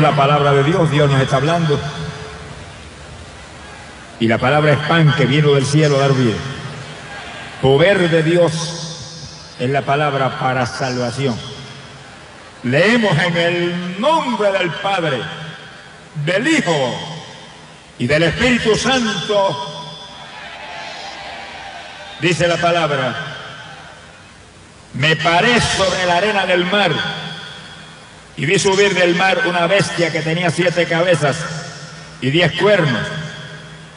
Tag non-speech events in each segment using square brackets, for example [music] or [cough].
la palabra de Dios, Dios nos está hablando. Y la palabra es pan que vino del cielo a dar vida. Poder de Dios es la palabra para salvación. Leemos en el nombre del Padre, del Hijo y del Espíritu Santo. Dice la palabra, me paré sobre la arena del mar y vi subir del mar una bestia que tenía siete cabezas y diez cuernos,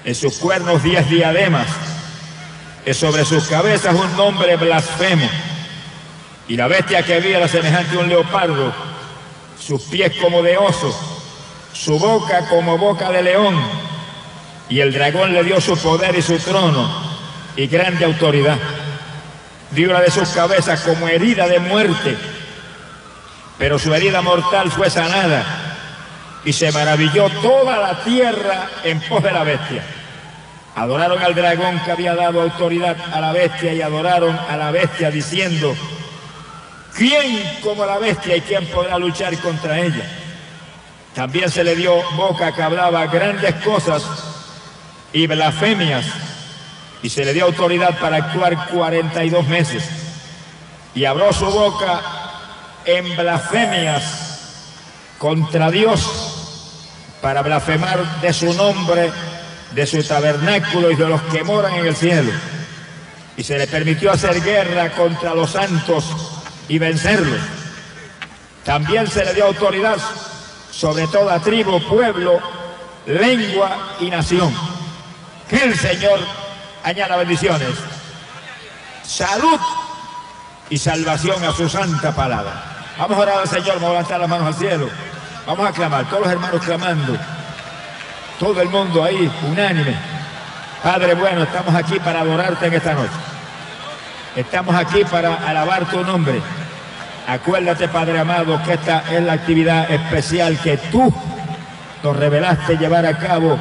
en sus cuernos diez diademas, y sobre sus cabezas un nombre blasfemo. Y la bestia que vi era semejante a un leopardo, sus pies como de oso, su boca como boca de león. Y el dragón le dio su poder y su trono y grande autoridad. Dio una de sus cabezas como herida de muerte pero su herida mortal fue sanada y se maravilló toda la tierra en pos de la bestia. Adoraron al dragón que había dado autoridad a la bestia y adoraron a la bestia diciendo, ¿quién como la bestia y quién podrá luchar contra ella? También se le dio boca que hablaba grandes cosas y blasfemias y se le dio autoridad para actuar 42 meses. Y abrió su boca en blasfemias contra Dios para blasfemar de su nombre, de su tabernáculo y de los que moran en el cielo. Y se le permitió hacer guerra contra los santos y vencerlos. También se le dio autoridad sobre toda tribu, pueblo, lengua y nación. Que el Señor añada bendiciones, salud y salvación a su santa palabra. Vamos a orar al Señor, vamos a levantar las manos al cielo. Vamos a clamar, todos los hermanos clamando. Todo el mundo ahí, unánime. Padre bueno, estamos aquí para adorarte en esta noche. Estamos aquí para alabar tu nombre. Acuérdate, Padre amado, que esta es la actividad especial que tú nos revelaste llevar a cabo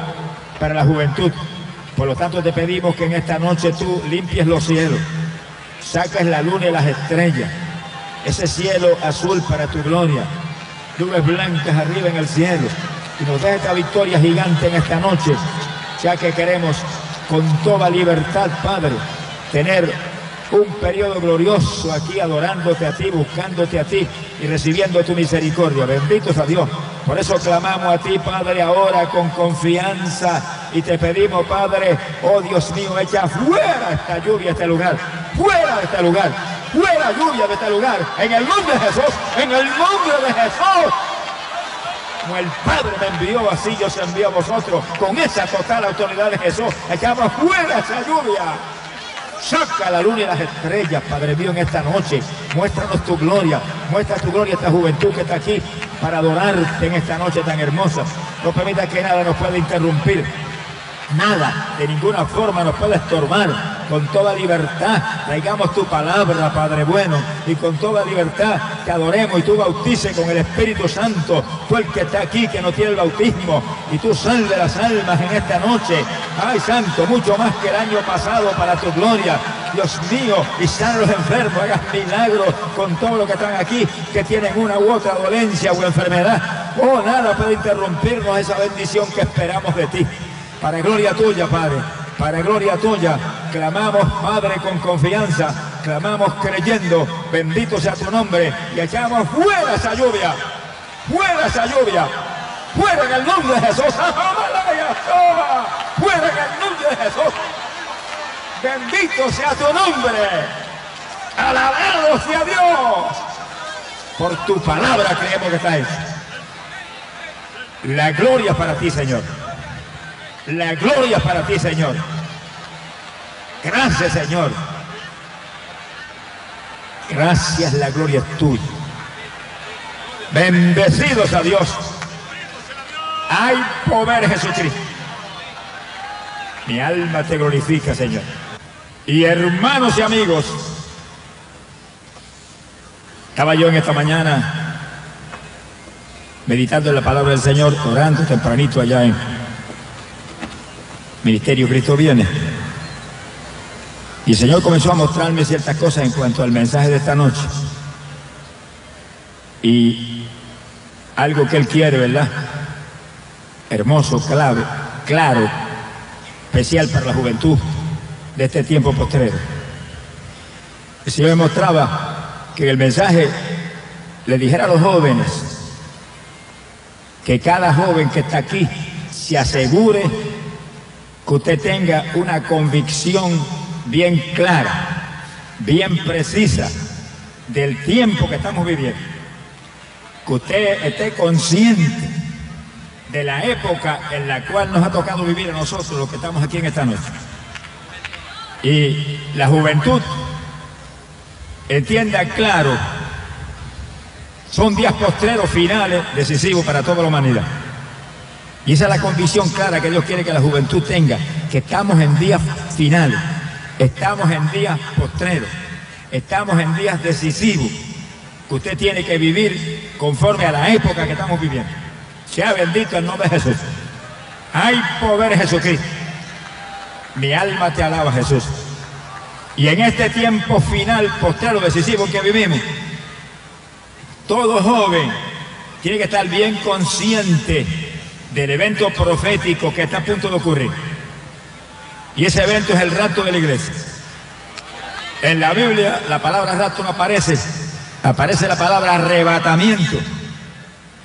para la juventud. Por lo tanto, te pedimos que en esta noche tú limpies los cielos, saques la luna y las estrellas ese cielo azul para tu gloria, nubes blancas arriba en el cielo, y nos da esta victoria gigante en esta noche, ya que queremos con toda libertad, Padre, tener un periodo glorioso aquí adorándote a ti, buscándote a ti y recibiendo tu misericordia. Benditos a Dios. Por eso clamamos a ti, Padre, ahora con confianza. Y te pedimos, Padre, oh Dios mío, echa fuera esta lluvia, este lugar, fuera de este lugar fuera lluvia de este lugar. En el nombre de Jesús, en el nombre de Jesús. Como el Padre me envió, así yo se envío a vosotros. Con esa total autoridad de Jesús, echamos fuera esa lluvia. Saca la luna y las estrellas, Padre mío, en esta noche. Muéstranos tu gloria. Muestra tu gloria a esta juventud que está aquí para adorarte en esta noche tan hermosa. No permita que nada nos pueda interrumpir. Nada, de ninguna forma nos puede estorbar. Con toda libertad, traigamos tu palabra, Padre bueno, y con toda libertad te adoremos y tú bautices con el Espíritu Santo. Tú el que está aquí, que no tiene el bautismo, y tú salve las almas en esta noche. Ay, Santo, mucho más que el año pasado para tu gloria. Dios mío, y sana los enfermos, hagas milagros con todo lo que están aquí, que tienen una u otra dolencia o enfermedad. Oh, nada puede interrumpirnos esa bendición que esperamos de ti. Para gloria tuya, Padre. Para gloria tuya. Clamamos, Padre, con confianza. Clamamos creyendo. Bendito sea tu nombre. Y echamos fuera esa lluvia. Fuera esa lluvia. Fuera en el nombre de Jesús. Fuera en el nombre de Jesús. Bendito sea tu nombre. Alabado sea Dios. Por tu palabra creemos que estáis. La gloria para ti, Señor. La gloria para ti, Señor. Gracias, Señor. Gracias, la gloria es tuya. Bendecidos a Dios. Hay poder, Jesucristo. Mi alma te glorifica, Señor. Y hermanos y amigos, estaba yo en esta mañana meditando en la palabra del Señor, orando tempranito allá en Ministerio Cristo viene. Y el Señor comenzó a mostrarme ciertas cosas en cuanto al mensaje de esta noche. Y algo que Él quiere, ¿verdad? Hermoso, clave, claro, especial para la juventud de este tiempo postrero. El Señor me mostraba que el mensaje le dijera a los jóvenes que cada joven que está aquí se asegure que usted tenga una convicción bien clara, bien precisa del tiempo que estamos viviendo. Que usted esté consciente de la época en la cual nos ha tocado vivir a nosotros los que estamos aquí en esta noche. Y la juventud entienda claro, son días postreros finales decisivos para toda la humanidad. Y esa es la convicción clara que Dios quiere que la juventud tenga, que estamos en días finales, estamos en días postreros, estamos en días decisivos, que usted tiene que vivir conforme a la época que estamos viviendo. Sea bendito el nombre de Jesús. Hay poder Jesucristo. Mi alma te alaba, Jesús. Y en este tiempo final, postrero, decisivo que vivimos, todo joven tiene que estar bien consciente del evento profético que está a punto de ocurrir. Y ese evento es el rapto de la iglesia. En la Biblia la palabra rapto no aparece, aparece la palabra arrebatamiento.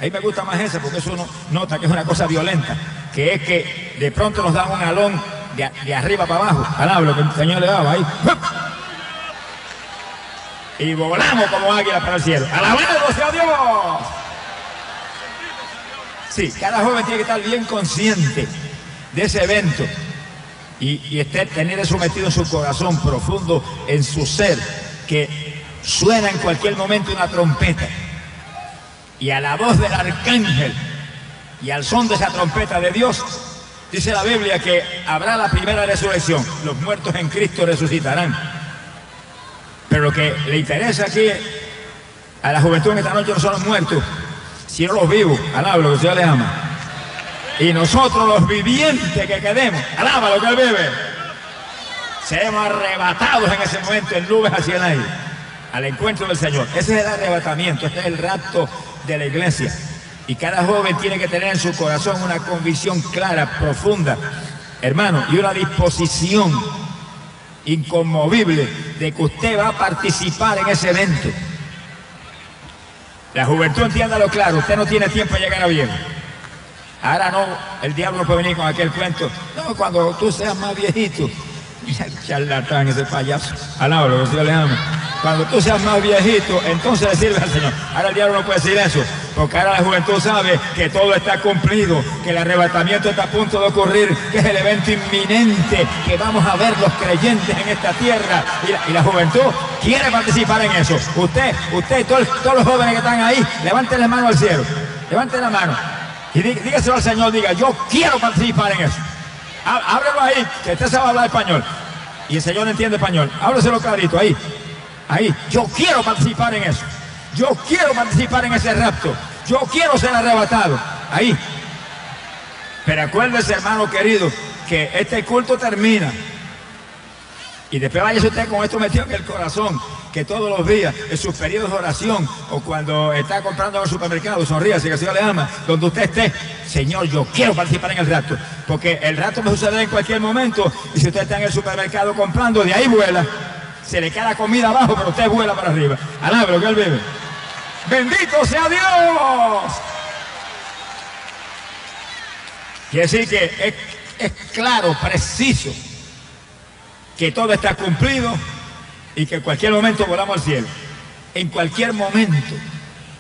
Ahí me gusta más esa porque eso uno nota que es una cosa violenta, que es que de pronto nos dan un alón de, arriba para abajo, al lo que el Señor le daba ahí. Y volamos como águila para el cielo. ¡Alabado sea Dios! Sí, cada joven tiene que estar bien consciente de ese evento y, tener eso metido en su corazón profundo, en su ser, que suena en cualquier momento una trompeta. Y a la voz del arcángel y al son de esa trompeta de Dios, Dice la Biblia que habrá la primera resurrección. Los muertos en Cristo resucitarán. Pero lo que le interesa aquí a la juventud en esta noche no son los muertos, sino los vivos. Alaba lo que Dios les ama. Y nosotros los vivientes que quedemos, alaba lo que Él vive. Seremos arrebatados en ese momento en nubes hacia el aire, al encuentro del Señor. Ese es el arrebatamiento, este es el rapto de la iglesia. Y cada joven tiene que tener en su corazón una convicción clara, profunda, hermano, y una disposición inconmovible de que usted va a participar en ese evento. La juventud entiéndalo claro, usted no tiene tiempo de llegar a bien. Ahora no, el diablo puede venir con aquel cuento. No, cuando tú seas más viejito. [laughs] Charlatán ese payaso. Alaba lo que Dios le ama. Cuando tú seas más viejito, entonces le sirve al Señor. Ahora el diablo no puede decir eso. Porque ahora la juventud sabe que todo está cumplido, que el arrebatamiento está a punto de ocurrir, que es el evento inminente que vamos a ver los creyentes en esta tierra. Y la, juventud quiere participar en eso. Usted, usted y todos, los jóvenes que están ahí, levanten la mano al cielo. Levanten la mano. Y dígaselo al Señor, diga, yo quiero participar en eso. Ábrelo ahí, que usted sabe hablar español. Y el Señor entiende español. Ábrelo clarito, ahí. Ahí. Yo quiero participar en eso. Yo quiero participar en ese rapto. Yo quiero ser arrebatado. Ahí. Pero acuérdese, hermano querido, que este culto termina. Y después vaya usted con esto metido en el corazón, que todos los días, en sus periodos de oración, o cuando está comprando en el supermercado, sonríe, si que el Señor le ama, donde usted esté, Señor, yo quiero participar en el rato, porque el rato me sucede en cualquier momento, y si usted está en el supermercado comprando, de ahí vuela, se le cae la comida abajo, pero usted vuela para arriba. Alabe lo que él vive. Bendito sea Dios. Quiere decir que es, claro, preciso, que todo está cumplido y que en cualquier momento volamos al cielo. En cualquier momento.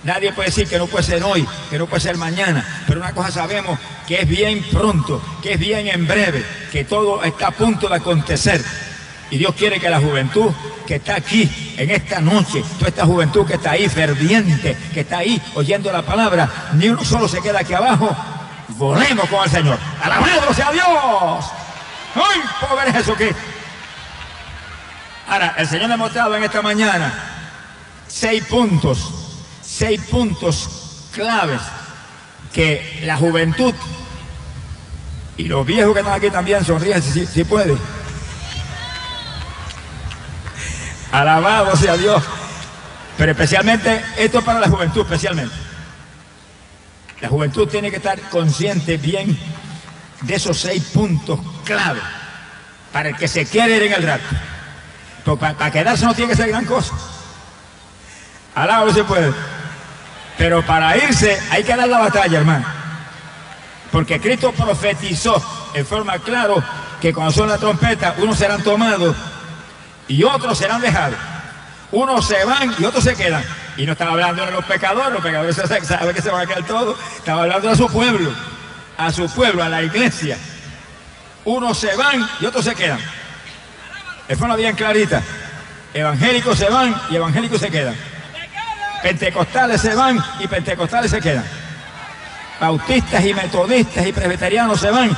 Nadie puede decir que no puede ser hoy, que no puede ser mañana, pero una cosa sabemos que es bien pronto, que es bien en breve, que todo está a punto de acontecer. Y Dios quiere que la juventud que está aquí en esta noche, toda esta juventud que está ahí ferviente, que está ahí oyendo la palabra, ni uno solo se queda aquí abajo, volemos con el Señor. Alabado sea Dios. ¡Ay, pobre Jesucristo! Ahora, el Señor me ha mostrado en esta mañana seis puntos, seis puntos claves que la juventud y los viejos que están aquí también sonríen si pueden Alabado sea Dios. Pero especialmente, esto para la juventud, especialmente. La juventud tiene que estar consciente bien de esos seis puntos clave para el que se quiere ir en el rato. Porque para, quedarse no tiene que ser gran cosa. Alabo se puede. Pero para irse hay que dar la batalla, hermano. Porque Cristo profetizó en forma clara que cuando son la trompeta, unos serán tomados y otros serán dejados. Unos se van y otros se quedan. Y no estaba hablando de los pecadores, los pecadores saben que se van a quedar todos. Estaba hablando a su pueblo, a su pueblo, a la iglesia. Unos se van y otros se quedan. Es forma bien clarita. Evangélicos se van y evangélicos se quedan. Pentecostales se van y pentecostales se quedan. Bautistas y metodistas y presbiterianos se van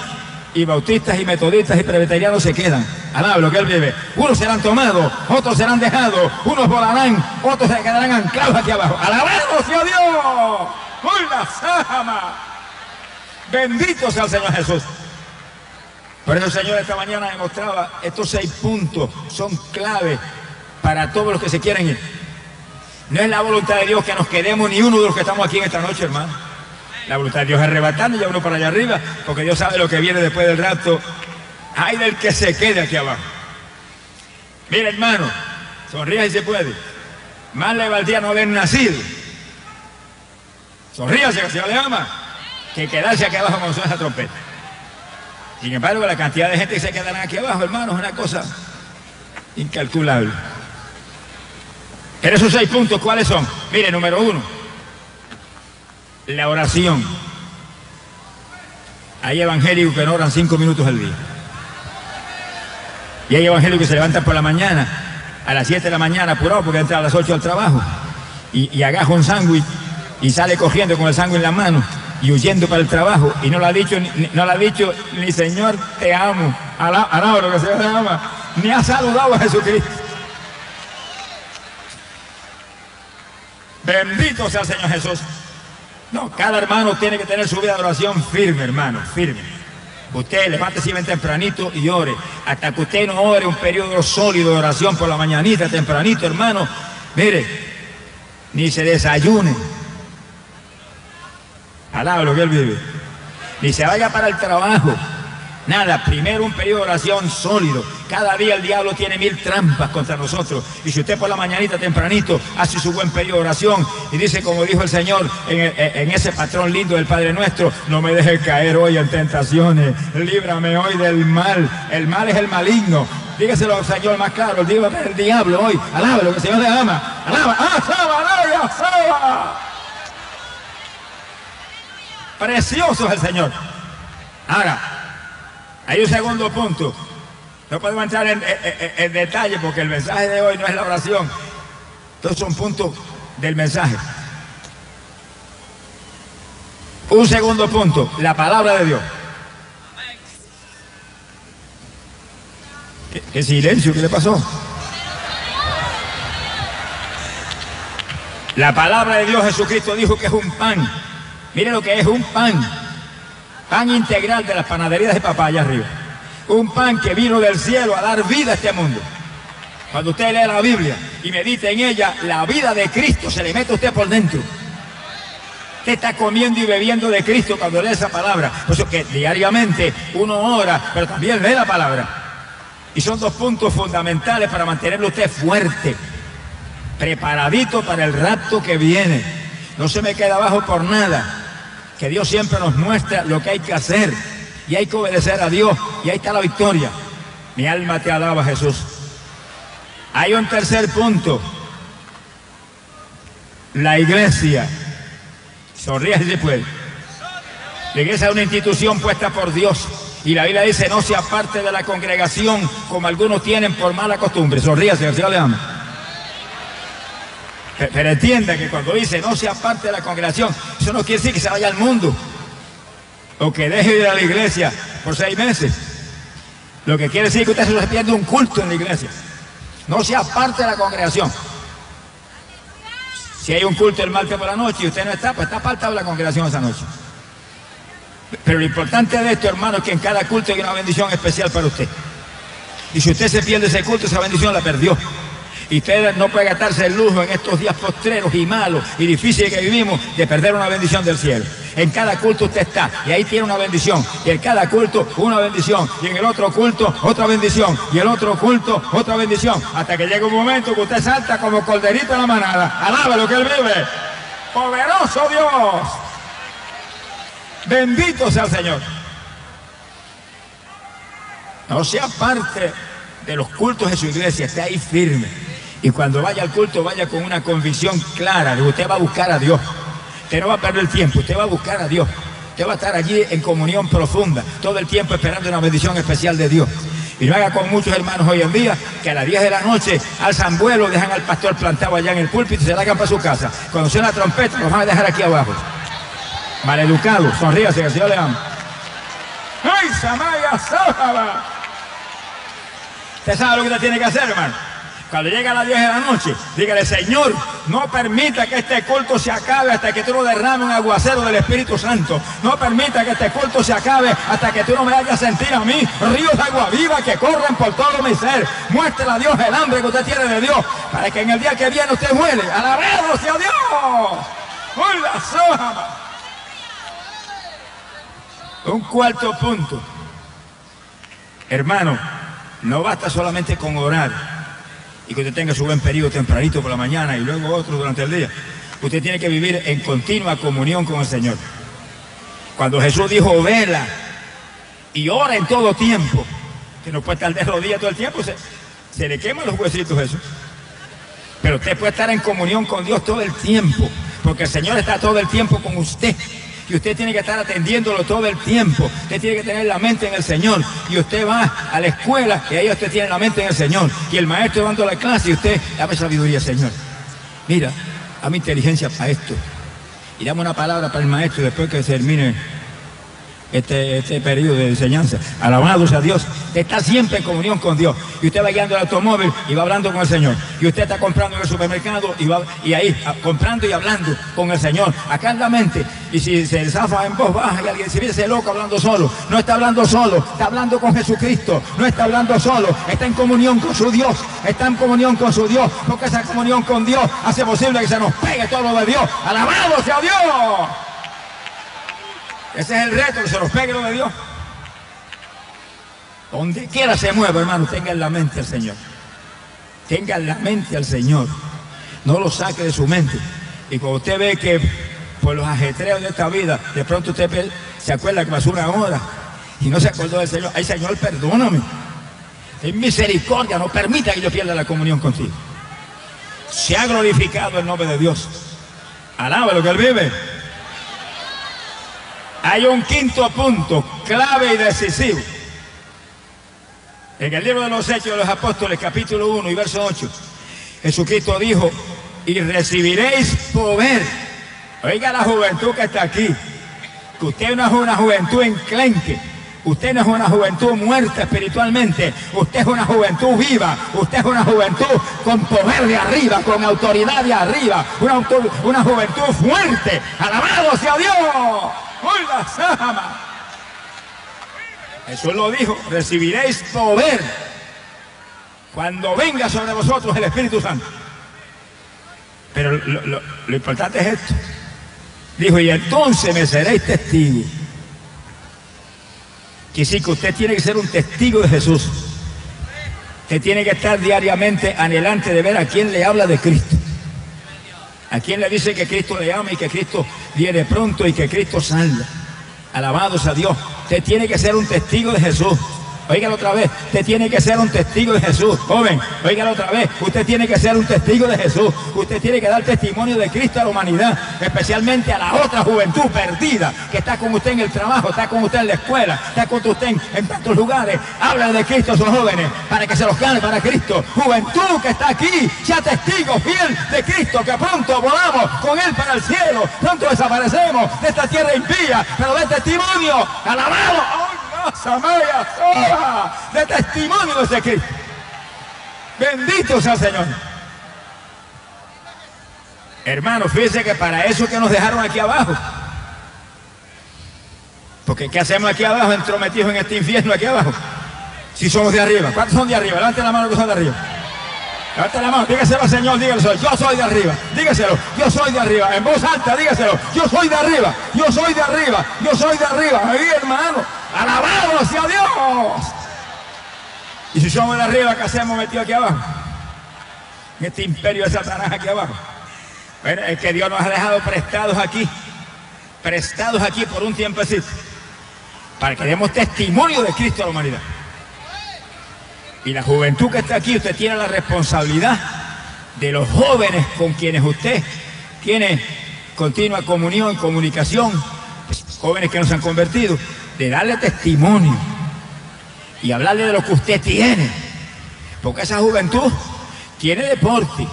y bautistas y metodistas y presbiterianos se quedan. Alaba lo que él vive. Unos serán tomados, otros serán dejados, unos volarán, otros se quedarán anclados aquí abajo. Alabado sea Dios. ¡Uy, la sama! Bendito sea el Señor Jesús. Por eso el Señor esta mañana demostraba estos seis puntos son clave para todos los que se quieren ir. No es la voluntad de Dios que nos quedemos ni uno de los que estamos aquí en esta noche, hermano. La voluntad de Dios es arrebatando y uno para allá arriba, porque Dios sabe lo que viene después del rapto. Hay del que se quede aquí abajo. Mira, hermano, sonríe si se puede. Más le valdría no haber nacido. Sonríase que se le ama. Que quedarse aquí abajo con esa trompeta. Sin embargo, la cantidad de gente que se quedará aquí abajo, hermano, es una cosa incalculable. Pero esos seis puntos, ¿cuáles son? Mire, número uno, la oración. Hay evangélicos que no oran cinco minutos al día. Y hay evangélicos que se levantan por la mañana, a las siete de la mañana, apurado porque entra a las ocho al trabajo, y, y agaja un sándwich y sale cogiendo con el sándwich en la mano y huyendo para el trabajo y no le ha dicho ni, no le ha dicho ni Señor te amo, lo que Señor te ama, ni ha saludado a Jesucristo. Bendito sea el Señor Jesús. No, cada hermano tiene que tener su vida de oración firme, hermano, firme. Usted levántese bien tempranito y ore. Hasta que usted no ore un periodo sólido de oración por la mañanita, tempranito, hermano. Mire, ni se desayune. Alaba lo que él vive. Ni se vaya para el trabajo. Nada, primero un periodo de oración sólido. Cada día el diablo tiene mil trampas contra nosotros. Y si usted por la mañanita tempranito hace su buen periodo de oración y dice, como dijo el Señor en, ese patrón lindo del Padre nuestro, no me deje caer hoy en tentaciones, líbrame hoy del mal. El mal es el maligno. Dígaselo al Señor más claro, dígame el diablo hoy. Alaba lo que el Señor le ama. Alaba, ¡ah, saba, alaba, saba! Precioso es el Señor. Ahora, hay un segundo punto. No podemos entrar en, detalle porque el mensaje de hoy no es la oración. Estos son puntos del mensaje. Un segundo punto, la palabra de Dios. ¿Qué, silencio? ¿Qué le pasó? La palabra de Dios Jesucristo dijo que es un pan. Mire lo que es un pan pan integral de las panaderías de papá allá arriba. Un pan que vino del cielo a dar vida a este mundo. Cuando usted lee la Biblia y medita en ella, la vida de Cristo se le mete a usted por dentro. Usted está comiendo y bebiendo de Cristo cuando lee esa palabra. Por eso que diariamente uno ora, pero también lee la palabra. Y son dos puntos fundamentales para mantenerlo usted fuerte, preparadito para el rapto que viene. No se me queda abajo por nada que Dios siempre nos muestra lo que hay que hacer y hay que obedecer a Dios y ahí está la victoria. Mi alma te alaba Jesús. Hay un tercer punto. La iglesia. Sonríe si se puede. La iglesia es una institución puesta por Dios. Y la Biblia dice, no sea parte de la congregación como algunos tienen por mala costumbre. Sonríase, el Señor le ama. Pero entienda que cuando dice no sea parte de la congregación, eso no quiere decir que se vaya al mundo o que deje de ir a la iglesia por seis meses. Lo que quiere decir que usted se pierde un culto en la iglesia. No sea parte de la congregación. Si hay un culto el martes por la noche y usted no está, pues está apartado de la congregación esa noche. Pero lo importante de esto, hermano, es que en cada culto hay una bendición especial para usted. Y si usted se pierde ese culto, esa bendición la perdió. Y usted no puede gastarse el lujo en estos días postreros y malos y difíciles que vivimos de perder una bendición del cielo. En cada culto usted está y ahí tiene una bendición. Y en cada culto una bendición. Y en el otro culto otra bendición. Y el otro culto otra bendición. Hasta que llega un momento que usted salta como corderito en la manada. Alaba lo que él vive. Poderoso Dios. Bendito sea el Señor. No sea parte de los cultos de su iglesia, esté ahí firme. Y cuando vaya al culto, vaya con una convicción clara de que usted va a buscar a Dios. Usted no va a perder el tiempo, usted va a buscar a Dios. Usted va a estar allí en comunión profunda, todo el tiempo esperando una bendición especial de Dios. Y no haga con muchos hermanos hoy en día que a las 10 de la noche alzan vuelo, dejan al pastor plantado allá en el púlpito y se largan para su casa. Cuando suena la trompeta, los van a dejar aquí abajo. Maleducado, sonríase que el Señor le ama. ¡Ay, Samaya Sábaba! Usted sabe lo que usted tiene que hacer, hermano. Cuando llega a las 10 de la noche, dígale, Señor, no permita que este culto se acabe hasta que tú no derrames un aguacero del Espíritu Santo. No permita que este culto se acabe hasta que tú no me hagas sentir a mí ríos de agua viva que corren por todo mi ser. Muéstrele a Dios el hambre que usted tiene de Dios, para que en el día que viene usted muere. ¡Alabado sea Dios! ¡Hola, soja! Un cuarto punto. Hermano, no basta solamente con orar y que usted tenga su buen periodo tempranito por la mañana y luego otro durante el día. Usted tiene que vivir en continua comunión con el Señor. Cuando Jesús dijo, vela y ora en todo tiempo, que no puede estar de rodillas todo el tiempo, se, se le queman los huesitos eso. Pero usted puede estar en comunión con Dios todo el tiempo, porque el Señor está todo el tiempo con usted y usted tiene que estar atendiéndolo todo el tiempo. Usted tiene que tener la mente en el Señor. Y usted va a la escuela y ahí usted tiene la mente en el Señor. Y el maestro dando la clase y usted dame sabiduría, Señor. Mira, dame inteligencia para esto. Y dame una palabra para el maestro después que termine este, este periodo de enseñanza. Alabado sea Dios. está siempre en comunión con Dios. Y usted va guiando el automóvil y va hablando con el Señor. Y usted está comprando en el supermercado y va y ahí comprando y hablando con el Señor. Acá en la mente. Y si se zafa en voz baja y alguien se viene loco hablando solo, no está hablando solo, está hablando con Jesucristo. No está hablando solo, está en comunión con su Dios. Está en comunión con su Dios. Porque esa comunión con Dios hace posible que se nos pegue todo lo de Dios. Alabado sea Dios. Ese es el reto, que se los pegue lo de Dios. Donde quiera se mueva, hermano, tenga en la mente al Señor. Tenga en la mente al Señor. No lo saque de su mente. Y cuando usted ve que por los ajetreos de esta vida, de pronto usted se acuerda que pasó una hora y no se acordó del Señor. Ay, Señor, perdóname. En misericordia, no permita que yo pierda la comunión contigo. Se ha glorificado el nombre de Dios. Alaba lo que Él vive. Hay un quinto punto, clave y decisivo. En el libro de los Hechos de los Apóstoles, capítulo 1 y verso 8, Jesucristo dijo, y recibiréis poder. Oiga la juventud que está aquí, usted no es una juventud enclenque, usted no es una juventud muerta espiritualmente, usted es una juventud viva, usted es una juventud con poder de arriba, con autoridad de arriba, una, una juventud fuerte, alabado sea Dios. Jesús lo dijo, recibiréis poder cuando venga sobre vosotros el Espíritu Santo. Pero lo, importante es esto. Dijo, y entonces me seréis testigo. Que sí, que usted tiene que ser un testigo de Jesús. Usted tiene que estar diariamente anhelante de ver a quién le habla de Cristo. A quién le dice que Cristo le ama y que Cristo viene pronto y que Cristo salga. Alabados a Dios. Usted tiene que ser un testigo de Jesús. Óigalo otra vez, usted tiene que ser un testigo de Jesús. Joven, óigalo otra vez, usted tiene que ser un testigo de Jesús. Usted tiene que dar testimonio de Cristo a la humanidad, especialmente a la otra juventud perdida que está con usted en el trabajo, está con usted en la escuela, está con usted en, tantos lugares. Habla de Cristo a esos jóvenes para que se los gane para Cristo. Juventud que está aquí, sea testigo fiel de Cristo, que pronto volamos con Él para el cielo, pronto desaparecemos de esta tierra impía, pero de testimonio, alabado de testimonio de ese Cristo. Bendito sea el Señor. Hermano, fíjense que para eso que nos dejaron aquí abajo. Porque ¿qué hacemos aquí abajo, entrometidos en este infierno aquí abajo? Si somos de arriba. ¿Cuántos son de arriba? Levanten la mano que son de arriba. Levante la mano, dígaselo al Señor, dígaselo. Yo soy de arriba, dígaselo. Yo soy de arriba. En voz alta, dígaselo. Yo soy de arriba, yo soy de arriba, yo soy de arriba. Ahí, hermano. Alabado sea Dios. Y si somos de arriba, ¿qué hacemos metido aquí abajo? En este imperio de Satanás aquí abajo. Bueno, es que Dios nos ha dejado prestados aquí. Prestados aquí por un tiempo así. Para que demos testimonio de Cristo a la humanidad. Y la juventud que está aquí, usted tiene la responsabilidad de los jóvenes con quienes usted tiene continua comunión, comunicación, jóvenes que no se han convertido, de darle testimonio y hablarle de lo que usted tiene. Porque esa juventud tiene deporte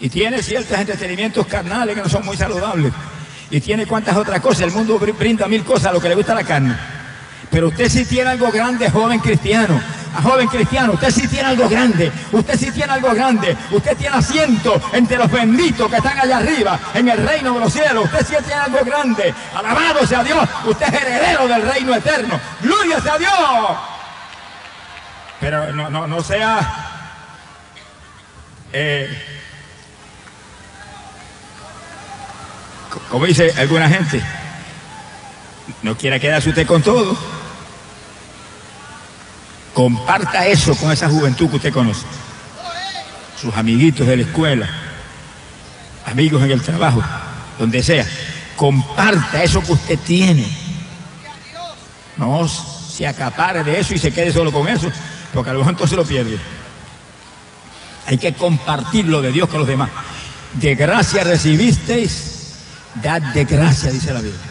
y tiene ciertos entretenimientos carnales que no son muy saludables y tiene cuantas otras cosas. El mundo brinda mil cosas a lo que le gusta la carne. Pero usted sí tiene algo grande, joven cristiano joven cristiano, usted sí tiene algo grande, usted sí tiene algo grande, usted tiene asiento entre los benditos que están allá arriba, en el reino de los cielos, usted sí tiene algo grande, alabado sea Dios, usted es heredero del reino eterno, gloria sea Dios. Pero no, no, no sea... Eh, como dice alguna gente, no quiera quedarse usted con todo. Comparta eso con esa juventud que usted conoce. Sus amiguitos de la escuela, amigos en el trabajo, donde sea. Comparta eso que usted tiene. No se acapare de eso y se quede solo con eso, porque a lo mejor entonces lo pierde. Hay que compartir lo de Dios con los demás. De gracia recibisteis, dad de gracia, dice la Biblia.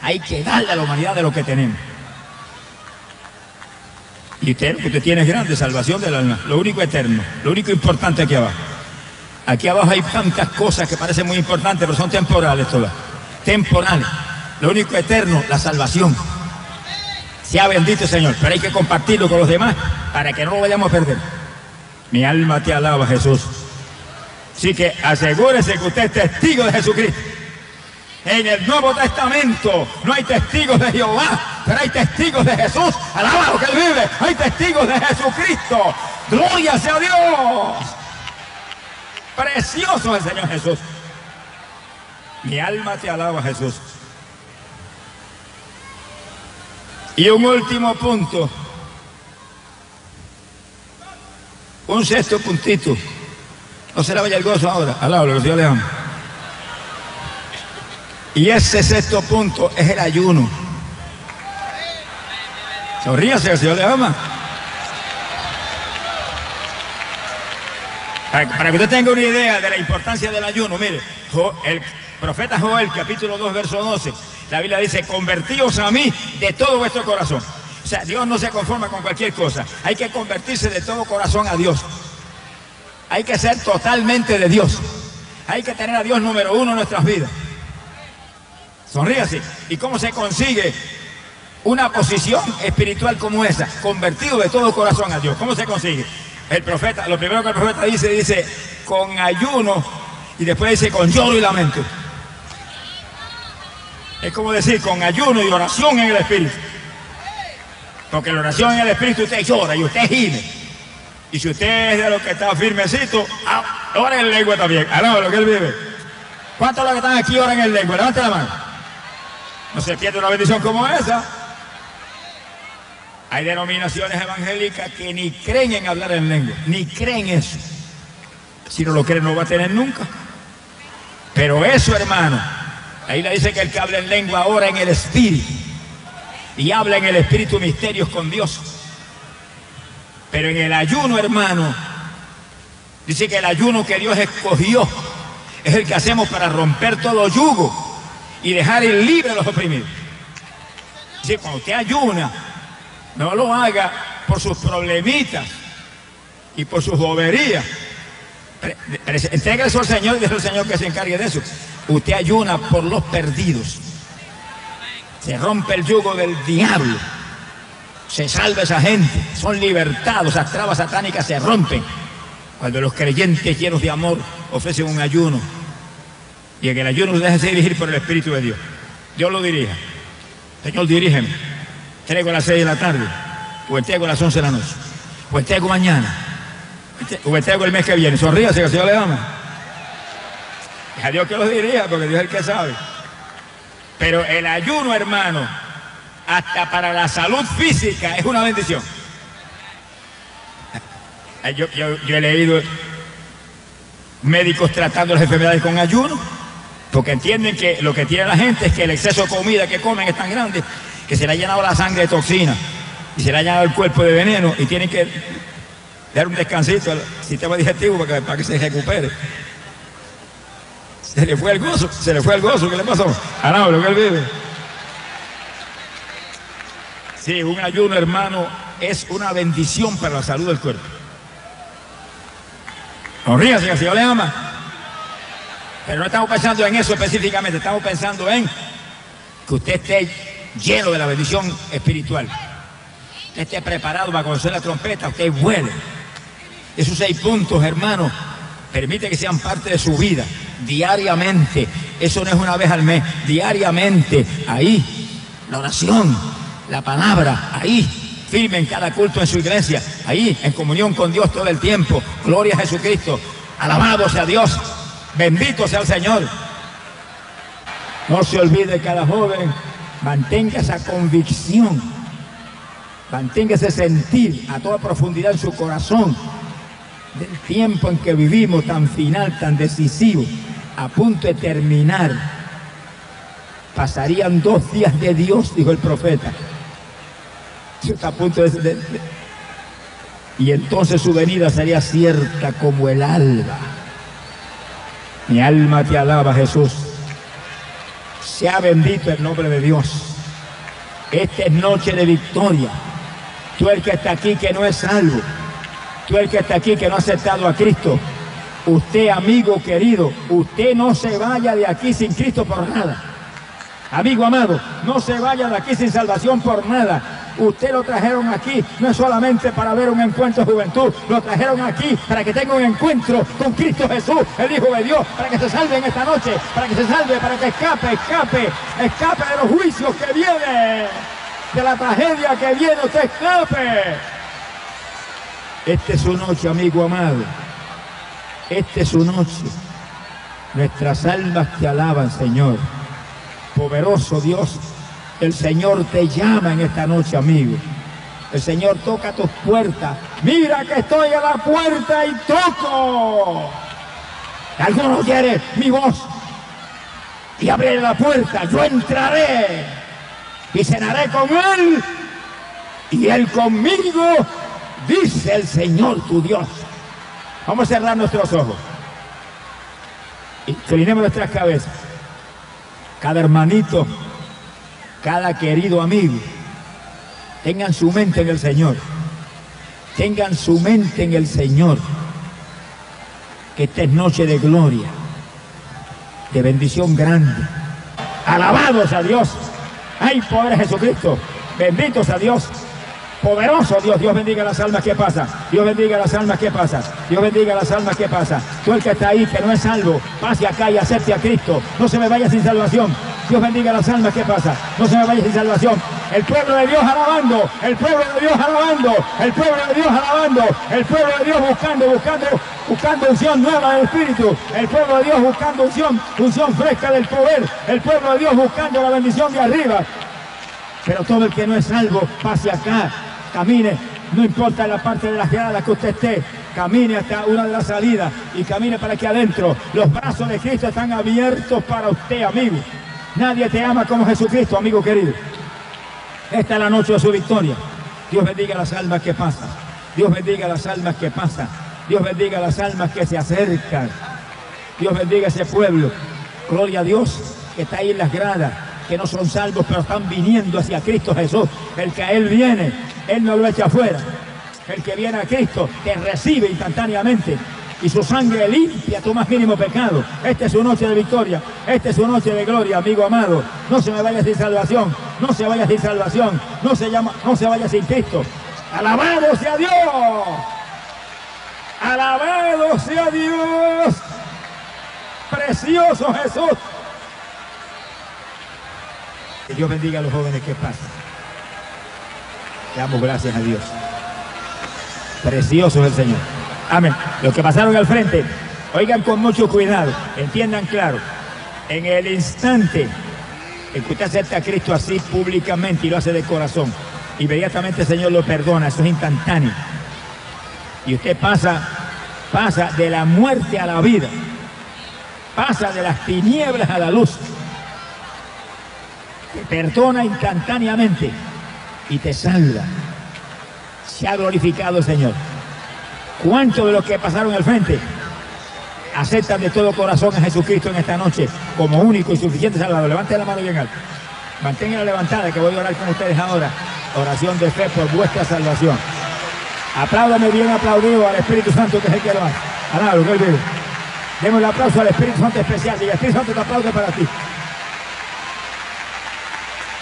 Hay que darle a la humanidad de lo que tenemos. Y usted, usted tiene grande salvación del alma, lo único eterno, lo único importante aquí abajo. Aquí abajo hay tantas cosas que parecen muy importantes, pero son temporales todas. Temporales. Lo único eterno, la salvación. Sea bendito Señor, pero hay que compartirlo con los demás para que no lo vayamos a perder. Mi alma te alaba, Jesús. Así que asegúrese que usted es testigo de Jesucristo. En el Nuevo Testamento no hay testigos de Jehová, pero hay testigos de Jesús. Alaba lo que él vive. Hay testigos de Jesucristo. Gloria sea Dios. Precioso el Señor Jesús. Mi alma te alaba, Jesús. Y un último punto. Un sexto puntito. No se le vaya el gozo ahora. Alaba lo que le ama. Y ese sexto punto es el ayuno. Sonríase, el Señor le ama. Para, que usted tenga una idea de la importancia del ayuno, mire, el profeta Joel, capítulo 2, verso 12, la Biblia dice, convertíos a mí de todo vuestro corazón. O sea, Dios no se conforma con cualquier cosa. Hay que convertirse de todo corazón a Dios. Hay que ser totalmente de Dios. Hay que tener a Dios número uno en nuestras vidas. Sonríase. ¿Y cómo se consigue una posición espiritual como esa? Convertido de todo corazón a Dios. ¿Cómo se consigue? El profeta, lo primero que el profeta dice, dice, con ayuno y después dice con lloro y lamento. Es como decir, con ayuno y oración en el espíritu. Porque la oración en el espíritu usted llora y usted gime. Y si usted es de los que está firmecito, ah, ora en lengua también. Alaba lo que él vive. ¿Cuántos de los que están aquí oran en lengua? Levante la mano. No se pierde una bendición como esa. Hay denominaciones evangélicas que ni creen en hablar en lengua, ni creen eso. Si no lo creen, no va a tener nunca. Pero eso, hermano, ahí le dice que el que habla en lengua ora en el espíritu y habla en el espíritu misterios con Dios. Pero en el ayuno, hermano, dice que el ayuno que Dios escogió es el que hacemos para romper todo yugo y dejar libre a los oprimidos. Si cuando usted ayuna, no lo haga por sus problemitas y por sus boberías. Entregue eso al Señor y deje al Señor que se encargue de eso. Usted ayuna por los perdidos. Se rompe el yugo del diablo. Se salva esa gente. Son libertados. Las trabas satánicas se rompen. Cuando los creyentes llenos de amor ofrecen un ayuno y en el ayuno déjese dirigir por el Espíritu de Dios. Dios lo dirija. Señor, dirígeme. Traigo a las seis de la tarde, o entrego a las once de la noche, o entrego mañana. Vestego el mes que viene. Sonríase que el Señor le ama. A Dios que lo diría, porque Dios es el que sabe. Pero el ayuno, hermano, hasta para la salud física es una bendición. Yo he leído médicos tratando las enfermedades con ayuno, porque entienden que lo que tiene la gente es que el exceso de comida que comen es tan grande que se le ha llenado la sangre de toxina y se le ha llenado el cuerpo de veneno y tienen que dar un descansito al sistema digestivo para que, se recupere. Se le fue el gozo, se le fue el gozo, ¿qué le pasó? Ah, no, lo que él vive. Sí, un ayuno, hermano, es una bendición para la salud del cuerpo. Sonríase que el Señor le ama. Pero no estamos pensando en eso específicamente, estamos pensando en que usted esté lleno de la bendición espiritual. Usted esté preparado para conocer la trompeta, usted vuele. Esos seis puntos, hermano, permite que sean parte de su vida, diariamente. Eso no es una vez al mes, diariamente. Ahí, la oración, la palabra, ahí, firme en cada culto en su iglesia, ahí, en comunión con Dios todo el tiempo. Gloria a Jesucristo. Alabado sea Dios. Bendito sea el Señor. No se olvide cada joven, mantenga esa convicción, mantenga ese sentir a toda profundidad en su corazón del tiempo en que vivimos tan final, tan decisivo, a punto de terminar. Pasarían dos días de Dios, dijo el profeta. Punto y entonces su venida sería cierta como el alba. Mi alma te alaba, Jesús. Sea bendito el nombre de Dios. Esta es noche de victoria. Tú el que está aquí que no es salvo. Tú el que está aquí que no ha aceptado a Cristo. Usted, amigo querido, usted no se vaya de aquí sin Cristo por nada. Amigo amado, no se vaya de aquí sin salvación por nada. Usted lo trajeron aquí no es solamente para ver un encuentro de juventud, lo trajeron aquí para que tenga un encuentro con Cristo Jesús, el Hijo de Dios, para que se salve en esta noche, para que se salve, para que escape, escape, escape de los juicios que vienen, de la tragedia que viene, usted escape. Esta es su noche, amigo amado. Esta es su noche. Nuestras almas te alaban, Señor. Poderoso Dios, el Señor te llama en esta noche, amigo. El Señor toca tus puertas. Mira que estoy a la puerta y toco. Alguno quiere mi voz y abriré la puerta. Yo entraré y cenaré con él y él conmigo, dice el Señor tu Dios. Vamos a cerrar nuestros ojos. Inclinemos nuestras cabezas. Cada hermanito cada querido amigo, tengan su mente en el Señor. Tengan su mente en el Señor. Que esta es noche de gloria, de bendición grande. Alabados a Dios. Hay poder Jesucristo. Benditos a Dios. Poderoso Dios, Dios bendiga las almas que pasa. Dios bendiga las almas que pasa. Dios bendiga las almas que pasa. Tú el que está ahí, que no es salvo, pase acá y acepte a Cristo. No se me vaya sin salvación. Dios bendiga las almas que pasa. No se me vaya sin salvación. El pueblo de Dios alabando. El pueblo de Dios alabando. El pueblo de Dios alabando. El pueblo de Dios buscando, buscando, buscando unción nueva del Espíritu. El pueblo de Dios buscando unción, unción fresca del poder. El pueblo de Dios buscando la bendición de arriba. Pero todo el que no es salvo, pase acá, camine, no importa la parte de las gradas que usted esté, camine hasta una de las salidas y camine para aquí adentro. Los brazos de Cristo están abiertos para usted, amigo. Nadie te ama como Jesucristo, amigo querido. Esta es la noche de su victoria. Dios bendiga las almas que pasan. Dios bendiga las almas que pasan. Dios bendiga las almas que se acercan. Dios bendiga ese pueblo. Gloria a Dios que está ahí en las gradas, que no son salvos, pero están viniendo hacia Cristo Jesús. El que a Él viene, Él no lo echa afuera. El que viene a Cristo te recibe instantáneamente y su sangre limpia tu más mínimo pecado. Esta es su noche de victoria, esta es su noche de gloria, amigo amado. No se me vaya sin salvación, no se vaya sin salvación, no se, llama, no se vaya sin Cristo. Alabado sea Dios. Alabado sea Dios. Precioso Jesús. Que Dios bendiga a los jóvenes que pasan. Damos gracias a Dios. Precioso es el Señor. Amén. Los que pasaron al frente, oigan con mucho cuidado, entiendan claro. En el instante en que usted acepta a Cristo así públicamente y lo hace de corazón, inmediatamente el Señor lo perdona, eso es instantáneo. Y usted pasa, pasa de la muerte a la vida, pasa de las tinieblas a la luz, te perdona instantáneamente y te salva. Se ha glorificado Señor. ¿Cuántos de los que pasaron al frente aceptan de todo corazón a Jesucristo en esta noche como único y suficiente Salvador? Levanten la mano bien alta. Manténganla levantada que voy a orar con ustedes ahora. Oración de fe por vuestra salvación. Apláudame bien aplaudido al Espíritu Santo que es el que lo hace. Vive. Demos el aplauso al Espíritu Santo especial. Diga, Espíritu Santo te aplaude para ti.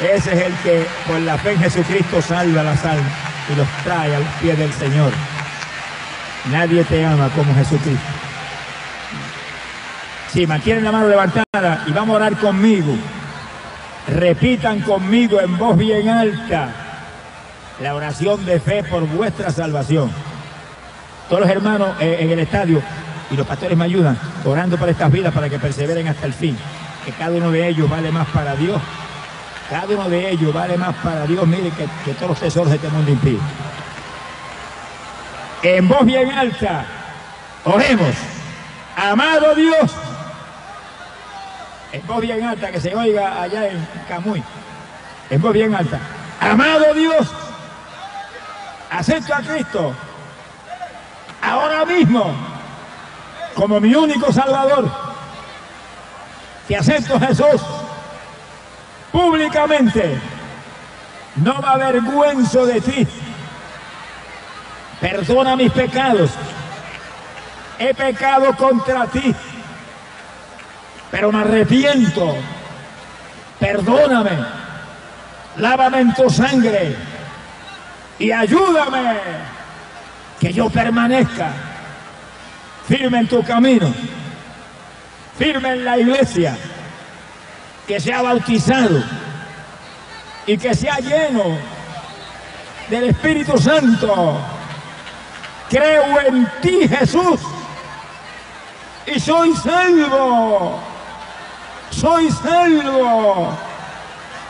Ese es el que por la fe en Jesucristo salva las almas y los trae a los pies del Señor. Nadie te ama como Jesucristo. Si mantienen la mano levantada y vamos a orar conmigo, repitan conmigo en voz bien alta la oración de fe por vuestra salvación. Todos los hermanos eh, en el estadio y los pastores me ayudan orando por estas vidas para que perseveren hasta el fin. Que cada uno de ellos vale más para Dios. Cada uno de ellos vale más para Dios, mire, que, que todos los tesoros de este mundo impiden. En voz bien alta, oremos. Amado Dios, en voz bien alta, que se oiga allá en Camuy. En voz bien alta. Amado Dios, acepto a Cristo ahora mismo como mi único Salvador. Te acepto Jesús públicamente. No me avergüenzo de ti. Perdona mis pecados. He pecado contra ti. Pero me arrepiento. Perdóname. Lávame en tu sangre. Y ayúdame que yo permanezca firme en tu camino, firme en la iglesia, que sea bautizado y que sea lleno del Espíritu Santo. Creo en ti, Jesús, y soy salvo. Soy salvo.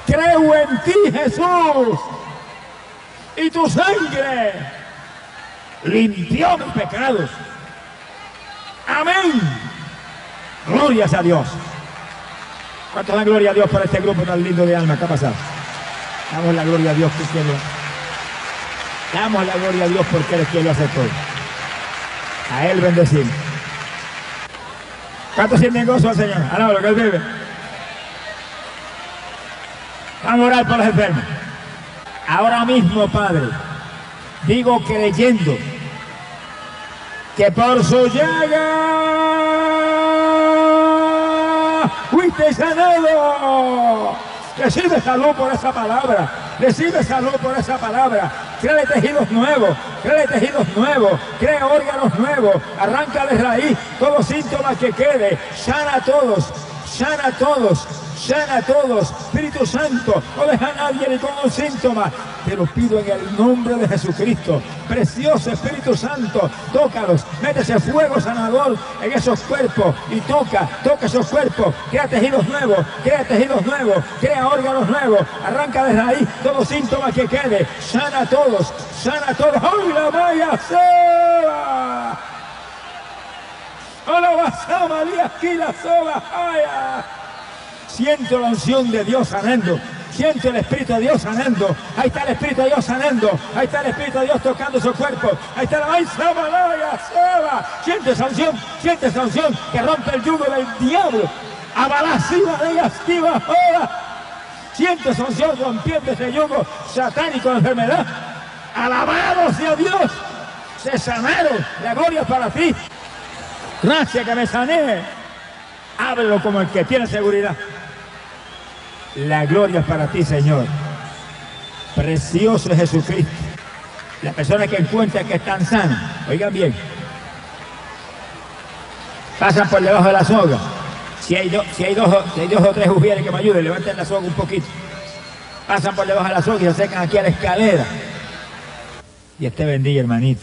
Creo en ti, Jesús, y tu sangre limpió mis pecados. Amén. Glorias a Dios. ¿Cuánto dan gloria a Dios por este grupo tan lindo de alma? ¿Qué ha pasado? Damos la gloria a Dios lo... Damos la gloria a Dios porque Él es quien lo todo. A Él bendecimos. ¿Cuántos sienten gozo al Señor? Alaba lo que Él vive. Vamos a orar por los enfermos. Ahora mismo, Padre, digo creyendo que por su llaga fuiste sanado. Recibe salud por esa palabra. Recibe salud por esa palabra. Créale tejidos nuevos. Créale tejidos nuevos. Crea órganos nuevos. Arranca de raíz todo síntoma que quede. Sana a todos. Sana a todos. Sana a todos. Espíritu Santo. No deja a nadie ni con un síntoma. Te lo pido en el nombre de Jesucristo. Precioso Espíritu Santo. Tócalos. Métese fuego sanador en esos cuerpos. Y toca, toca esos cuerpos. Crea tejidos nuevos. Crea tejidos nuevos. Crea órganos nuevos. Arranca de raíz todo síntoma que quede. Sana a todos. Sana a todos. ¡Ay, la maya soba! ¡Hola, vas María, aquí la soga! Siento la unción de Dios sanando. Siento el Espíritu de Dios sanando. Ahí está el Espíritu de Dios sanando. Ahí está el Espíritu de Dios tocando su cuerpo. Ahí está la ¡Ay, Samalaya, Seba! Siente esa unción. Siente esa unción que rompe el yugo del diablo. Abalasiva de ellas, ahora. Siente esa unción rompiendo ese yugo satánico de enfermedad. Alabado sea Dios. Se sanaron. La gloria para ti. Gracias que me sané. Háblelo como el que tiene seguridad. La gloria es para ti, Señor. Precioso es Jesucristo. Las personas que encuentran que están sanas, oigan bien, pasan por debajo de la soga. Si hay, dos, si hay dos o tres ujieres que me ayuden, levanten la soga un poquito. Pasan por debajo de la soga y se acercan aquí a la escalera. Y este bendiga, hermanito.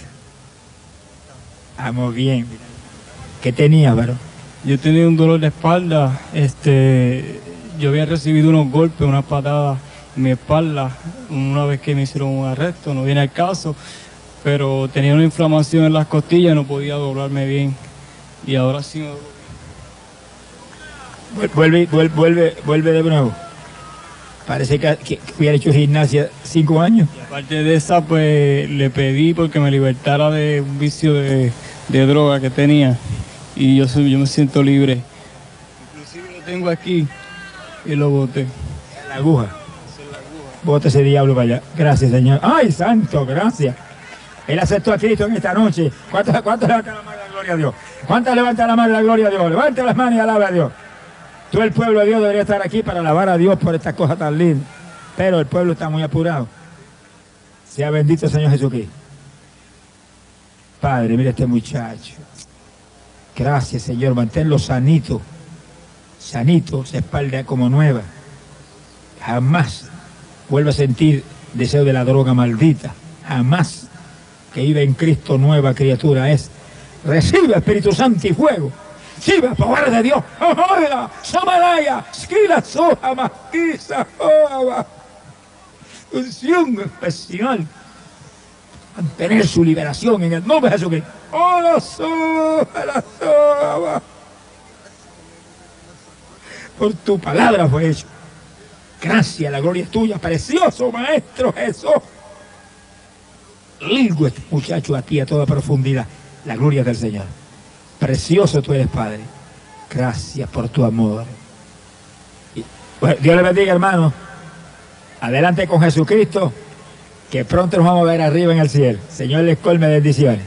Vamos bien. ¿Qué tenías, varón? Yo tenía un dolor de espalda, este, yo había recibido unos golpes, unas patadas en mi espalda una vez que me hicieron un arresto, no viene al caso, pero tenía una inflamación en las costillas, no podía doblarme bien y ahora sí me Vuelve, vuel- vuelve, vuelve de nuevo. Parece que, que hubiera hecho gimnasia cinco años. Aparte de esa, pues le pedí porque me libertara de un vicio de, de droga que tenía y yo, soy- yo me siento libre. Inclusive lo tengo aquí y lo boté. La aguja. Bota ese diablo para allá. Gracias, Señor. ¡Ay, santo! Gracias. Él aceptó a Cristo en esta noche. ¿Cuántos, cuántos levantan la mano y la gloria a Dios? ¿Cuántos levantan la mano y la gloria a Dios? Levanta las manos y alaba a Dios. Todo el pueblo de Dios debería estar aquí para alabar a Dios por estas cosas tan lindas. Pero el pueblo está muy apurado. Sea bendito el Señor Jesucristo. Padre, mira este muchacho. Gracias, Señor. Manténlo sanito. Sanito, esa espalda como nueva. Jamás vuelva a sentir deseo de la droga maldita. Jamás que vive en Cristo nueva criatura es. Recibe Espíritu Santo y fuego. Recibe poder de Dios. Oiga, Samaraya, Skila Soja, Masquisa, Joaba. Unción especial. Mantener su liberación en el nombre de Jesucristo. Soja. Por tu palabra fue hecho. Gracias, la gloria es tuya, precioso Maestro Jesús. Ligo este muchacho a ti a toda profundidad. La gloria del Señor. Precioso tú eres, Padre. Gracias por tu amor. Dios le bendiga, hermano. Adelante con Jesucristo, que pronto nos vamos a ver arriba en el cielo. Señor les colme bendiciones.